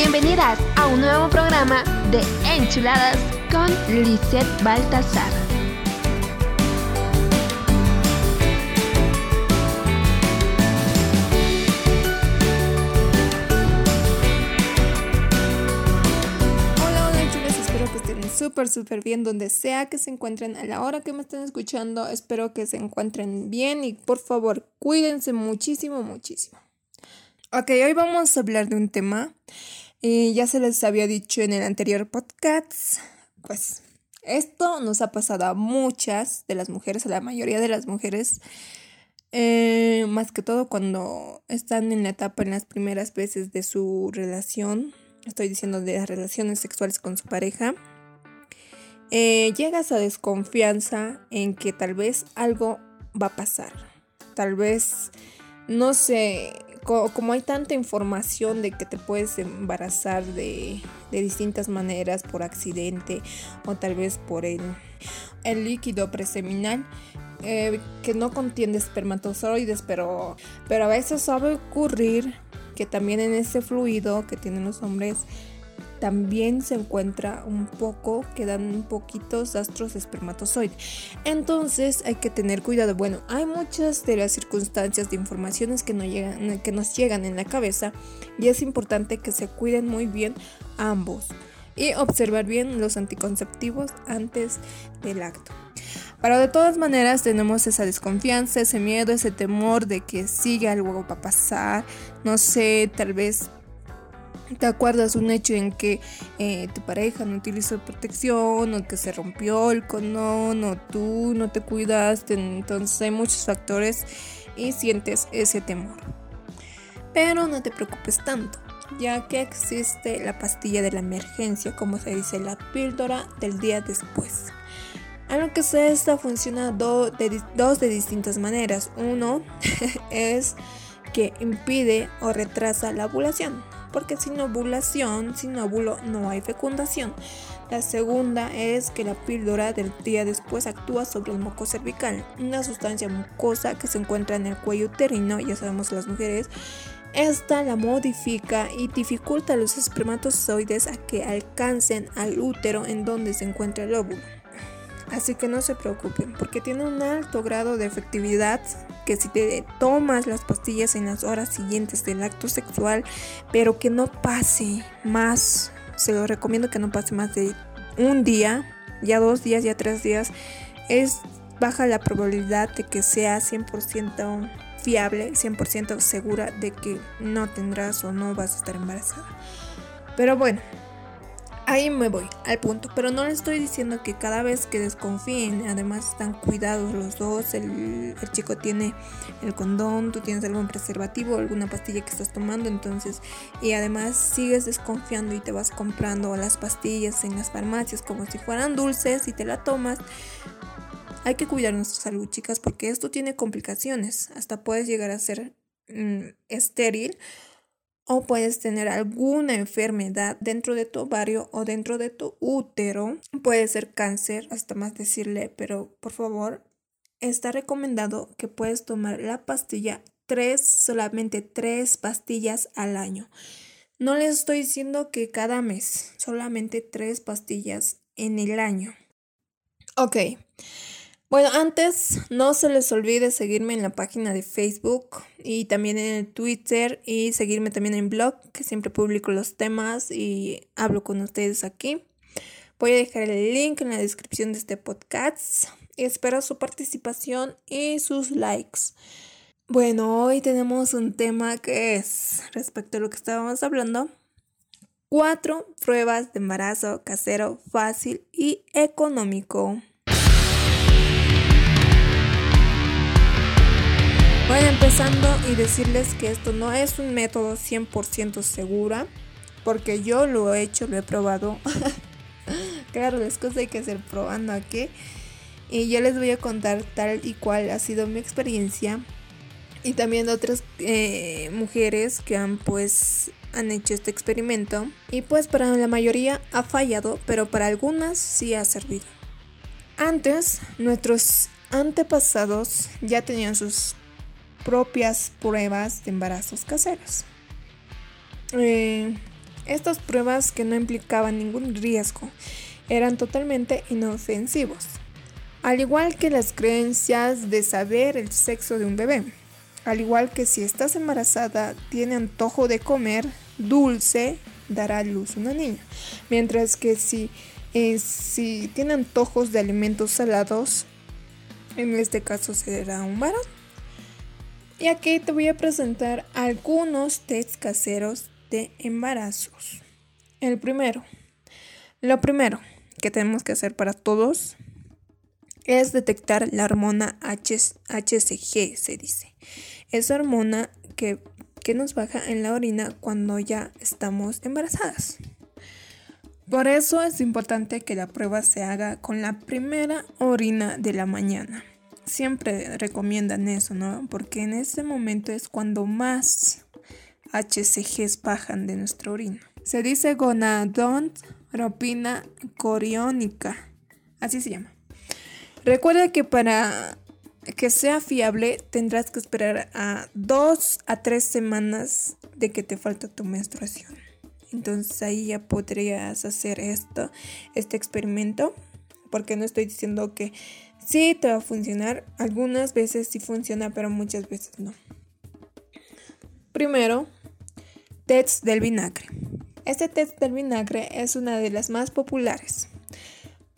Bienvenidas a un nuevo programa de Enchuladas con Lisette Baltasar. Hola, hola chulas, espero que estén súper, súper bien donde sea que se encuentren a la hora que me estén escuchando. Espero que se encuentren bien y por favor cuídense muchísimo, muchísimo. Ok, hoy vamos a hablar de un tema. Eh, ya se les había dicho en el anterior podcast. Pues esto nos ha pasado a muchas de las mujeres, a la mayoría de las mujeres. eh, más que todo cuando están en la etapa, en las primeras veces de su relación. Estoy diciendo de las relaciones sexuales con su pareja. eh, llegas a desconfianza en que tal vez algo va a pasar. Tal vez, no sé, co- como hay tanta información de que te puedes embarazar de, de distintas maneras, por accidente o tal vez por el, el líquido preseminal. eh, que no contiene espermatozoides, pero, pero a veces sabe ocurrir que también en ese fluido que tienen los hombres también se encuentra un poco, quedan un poquitos astros de espermatozoide. Entonces hay que tener cuidado. Bueno, hay muchas de las circunstancias de informaciones que, no llegan, que nos llegan en la cabeza y es importante que se cuiden muy bien ambos y observar bien los anticonceptivos antes del acto. Pero de todas maneras tenemos esa desconfianza, ese miedo, ese temor de que sigue algo va a pasar, no sé, tal vez ¿Te acuerdas un hecho en que eh, tu pareja no utilizó protección o que se rompió el condón o tú no te cuidaste? Entonces hay muchos factores y sientes ese temor. Pero no te preocupes tanto, ya que existe la pastilla de la emergencia, como se dice, la píldora del día después. A lo que sé, esta funciona de dos de distintas maneras. Uno es que impide o retrasa la ovulación porque sin ovulación, sin óvulo, no hay fecundación. La segunda es que la píldora del día después actúa sobre el moco cervical, una sustancia mucosa que se encuentra en el cuello uterino, ya sabemos las mujeres. Esta la modifica y dificulta a los espermatozoides a que alcancen al útero en donde se encuentra el óvulo. Así que no se preocupen, porque tiene un alto grado de efectividad que si te tomas las pastillas en las horas siguientes del acto sexual, pero que no pase más, se lo recomiendo que no pase más de un día, ya dos días, ya tres días, es baja la probabilidad de que sea 100% fiable, 100% segura de que no tendrás o no vas a estar embarazada. Pero bueno, Ahí me voy al punto, pero no le estoy diciendo que cada vez que desconfíen, además están cuidados los dos, el, chico tiene el condón, tú tienes algún preservativo, alguna pastilla que estás tomando, entonces, y además sigues desconfiando y te vas comprando las pastillas en las farmacias como si fueran dulces y te la tomas. Hay que cuidar nuestra salud, chicas, porque esto tiene complicaciones, hasta puedes llegar a ser mm, estéril o puedes tener alguna enfermedad dentro de tu ovario o dentro de tu útero. Puede ser cáncer, hasta más decirle, pero por favor, está recomendado que puedes tomar la pastilla tres, solamente tres pastillas al año. No les estoy diciendo que cada mes, solamente tres pastillas en el año. Ok. Bueno, antes no se les olvide seguirme en la página de Facebook y también en el Twitter y seguirme también en blog, que siempre publico los temas y hablo con ustedes aquí. Voy a dejar el link en la descripción de este podcast. Espero su participación y sus likes. Bueno, hoy tenemos un tema que es respecto a lo que estábamos hablando. Cuatro pruebas de embarazo casero fácil y económico. Bueno, empezando y decirles que esto no es un método 100% segura, porque yo lo he hecho, lo he probado. claro, las cosas hay que hacer probando aquí. Y yo les voy a contar tal y cual ha sido mi experiencia. Y también otras eh, mujeres que han pues han hecho este experimento. Y pues para la mayoría ha fallado, pero para algunas sí ha servido. Antes, nuestros antepasados ya tenían sus propias pruebas de embarazos caseros. Eh, Estas pruebas que no implicaban ningún riesgo eran totalmente inofensivos, al igual que las creencias de saber el sexo de un bebé. Al igual que si estás embarazada, tiene antojo de comer dulce, dará a luz una niña. Mientras que si, eh, si tiene antojos de alimentos salados, en este caso será un varón. Y aquí te voy a presentar algunos test caseros de embarazos. El primero. Lo primero que tenemos que hacer para todos es detectar la hormona HCG, se dice. Esa hormona que, que nos baja en la orina cuando ya estamos embarazadas. Por eso es importante que la prueba se haga con la primera orina de la mañana. Siempre recomiendan eso, ¿no? Porque en ese momento es cuando más HCGs bajan de nuestra orina. Se dice gonadotropina coriónica. Así se llama. Recuerda que para que sea fiable tendrás que esperar a dos a tres semanas de que te falta tu menstruación. Entonces ahí ya podrías hacer esto, este experimento, porque no estoy diciendo que sí te va a funcionar. Algunas veces sí funciona, pero muchas veces no. Primero, test del vinagre. Este test del vinagre es una de las más populares.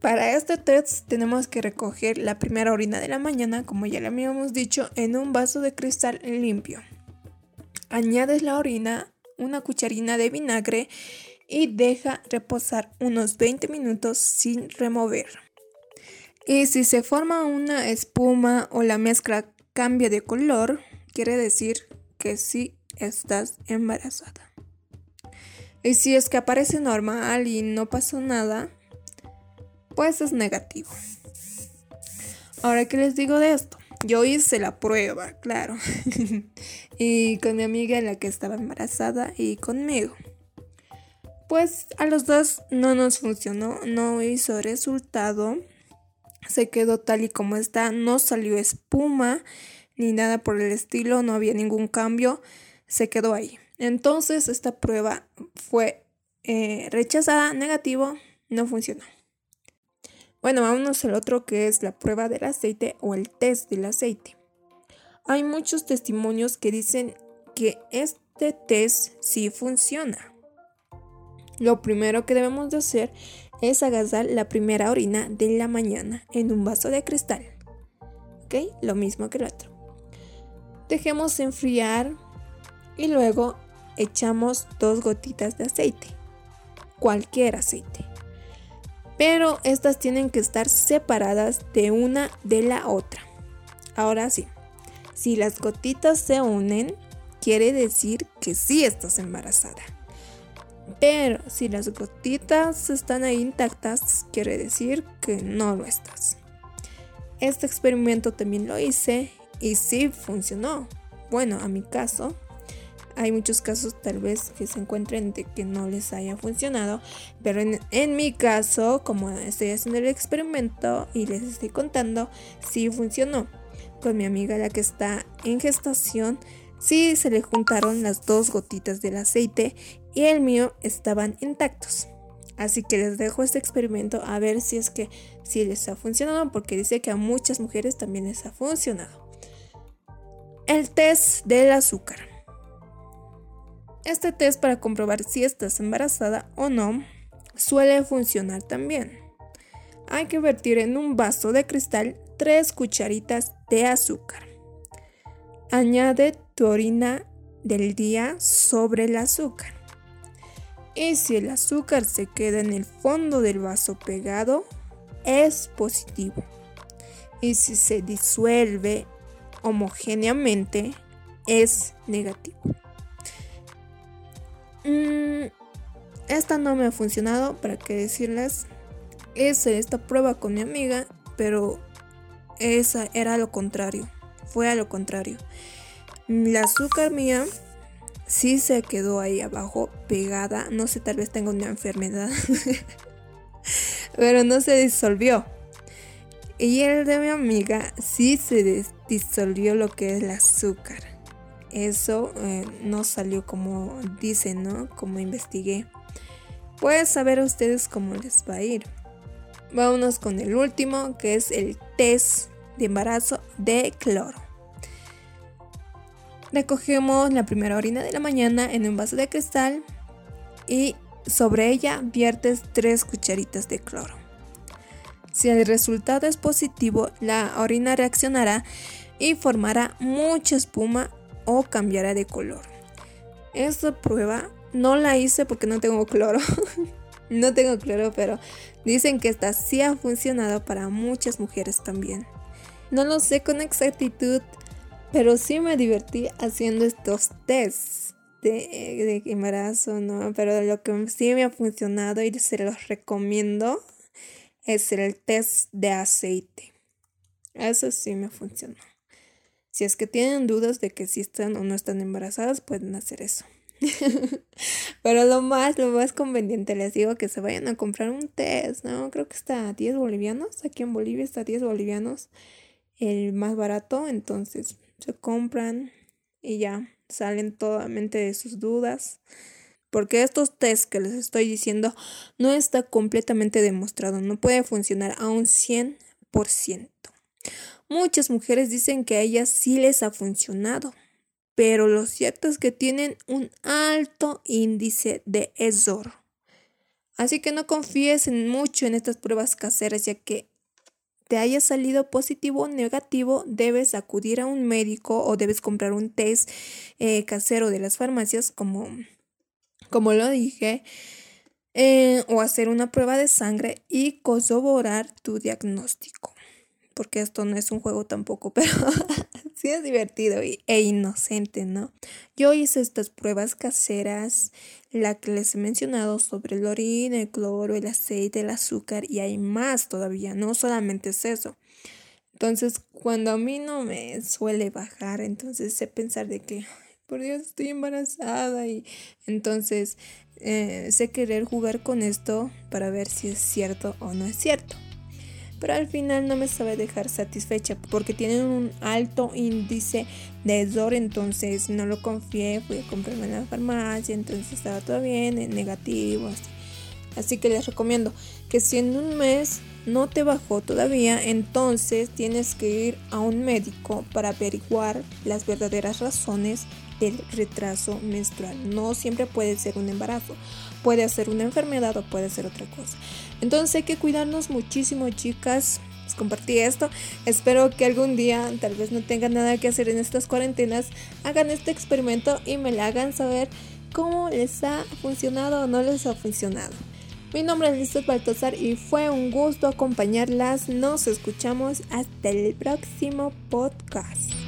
Para este test tenemos que recoger la primera orina de la mañana, como ya le habíamos dicho, en un vaso de cristal limpio. Añades la orina, una cucharina de vinagre y deja reposar unos 20 minutos sin remover. Y si se forma una espuma o la mezcla cambia de color, quiere decir que sí estás embarazada. Y si es que aparece normal y no pasó nada, pues es negativo. Ahora, ¿qué les digo de esto? Yo hice la prueba, claro. y con mi amiga, la que estaba embarazada, y conmigo. Pues a los dos no nos funcionó, no hizo resultado. Se quedó tal y como está, no salió espuma ni nada por el estilo, no había ningún cambio, se quedó ahí. Entonces esta prueba fue eh, rechazada, negativo, no funcionó. Bueno, vámonos al otro que es la prueba del aceite o el test del aceite. Hay muchos testimonios que dicen que este test sí funciona. Lo primero que debemos de hacer es agasar la primera orina de la mañana en un vaso de cristal. ¿Ok? Lo mismo que el otro. Dejemos enfriar y luego echamos dos gotitas de aceite. Cualquier aceite pero estas tienen que estar separadas de una de la otra. Ahora sí, si las gotitas se unen, quiere decir que sí estás embarazada. Pero si las gotitas están ahí intactas, quiere decir que no lo estás. Este experimento también lo hice y sí funcionó. Bueno, a mi caso, hay muchos casos tal vez que se encuentren de que no les haya funcionado, pero en, mi caso, como estoy haciendo el experimento y les estoy contando, sí funcionó. Con mi amiga la que está en gestación, sí se le juntaron las dos gotitas del aceite y el mío estaban intactos. Así que les dejo este experimento a ver si es que si les ha funcionado, porque dice que a muchas mujeres también les ha funcionado. El test del azúcar. Este test para comprobar si estás embarazada o no suele funcionar también. Hay que vertir en un vaso de cristal 3 cucharitas de azúcar. Añade tu orina del día sobre el azúcar. Y si el azúcar se queda en el fondo del vaso pegado, es positivo. Y si se disuelve homogéneamente, es negativo. Mm, esta no me ha funcionado, para qué decirles. Hice esta prueba con mi amiga, pero esa era lo contrario. Fue a lo contrario. La azúcar mía sí se quedó ahí abajo pegada. No sé, tal vez tengo una enfermedad. pero no se disolvió. Y el de mi amiga sí se disolvió lo que es el azúcar. eso eh, no salió como dicen, ¿no? Como investigué. Pues saber a ustedes cómo les va a ir. Vámonos con el último, que es el test de embarazo de cloro. Recogemos la primera orina de la mañana en un vaso de cristal y sobre ella viertes tres cucharitas de cloro. Si el resultado es positivo, la orina reaccionará y formará mucha espuma o cambiará de color. Esta prueba no la hice porque no tengo cloro. no tengo cloro, pero dicen que esta sí ha funcionado para muchas mujeres también. No lo sé con exactitud, pero sí me divertí haciendo estos tests de, embarazo, ¿no? Pero lo que sí me ha funcionado y se los recomiendo es el test de aceite. Eso sí me funcionó. Si es que tienen dudas de que si están o no están embarazadas, pueden hacer eso. Pero lo más, lo más conveniente, les digo que se vayan a comprar un test, ¿no? Creo que está a 10 bolivianos. Aquí en Bolivia está a 10 bolivianos. El más barato. Entonces se compran y ya salen totalmente de sus dudas. Porque estos test que les estoy diciendo no está completamente demostrado, no puede funcionar a un 100%. Muchas mujeres dicen que a ellas sí les ha funcionado, pero lo cierto es que tienen un alto índice de error. Así que no confíes mucho en estas pruebas caseras, ya que te haya salido positivo o negativo, debes acudir a un médico o debes comprar un test eh, casero de las farmacias, como, como lo dije, eh, o hacer una prueba de sangre y corroborar tu diagnóstico. Porque esto no es un juego tampoco, pero sí es divertido e inocente, ¿no? Yo hice estas pruebas caseras, la que les he mencionado sobre el orina, el cloro, el aceite, el azúcar y hay más todavía, no solamente es eso. Entonces, cuando a mí no me suele bajar, entonces sé pensar de que, por Dios, estoy embarazada y entonces eh, sé querer jugar con esto para ver si es cierto o no es cierto pero al final no me sabe dejar satisfecha porque tienen un alto índice de error, entonces no lo confié, fui a comprarme en la farmacia, entonces estaba todo bien, en negativo, así. Así que les recomiendo que si en un mes no te bajó todavía, entonces tienes que ir a un médico para averiguar las verdaderas razones del retraso menstrual. No siempre puede ser un embarazo, puede ser una enfermedad o puede ser otra cosa. Entonces hay que cuidarnos muchísimo, chicas. Les compartí esto. Espero que algún día, tal vez no tengan nada que hacer en estas cuarentenas, hagan este experimento y me la hagan saber cómo les ha funcionado o no les ha funcionado. Mi nombre es Lizeth Baltazar y fue un gusto acompañarlas. Nos escuchamos hasta el próximo podcast.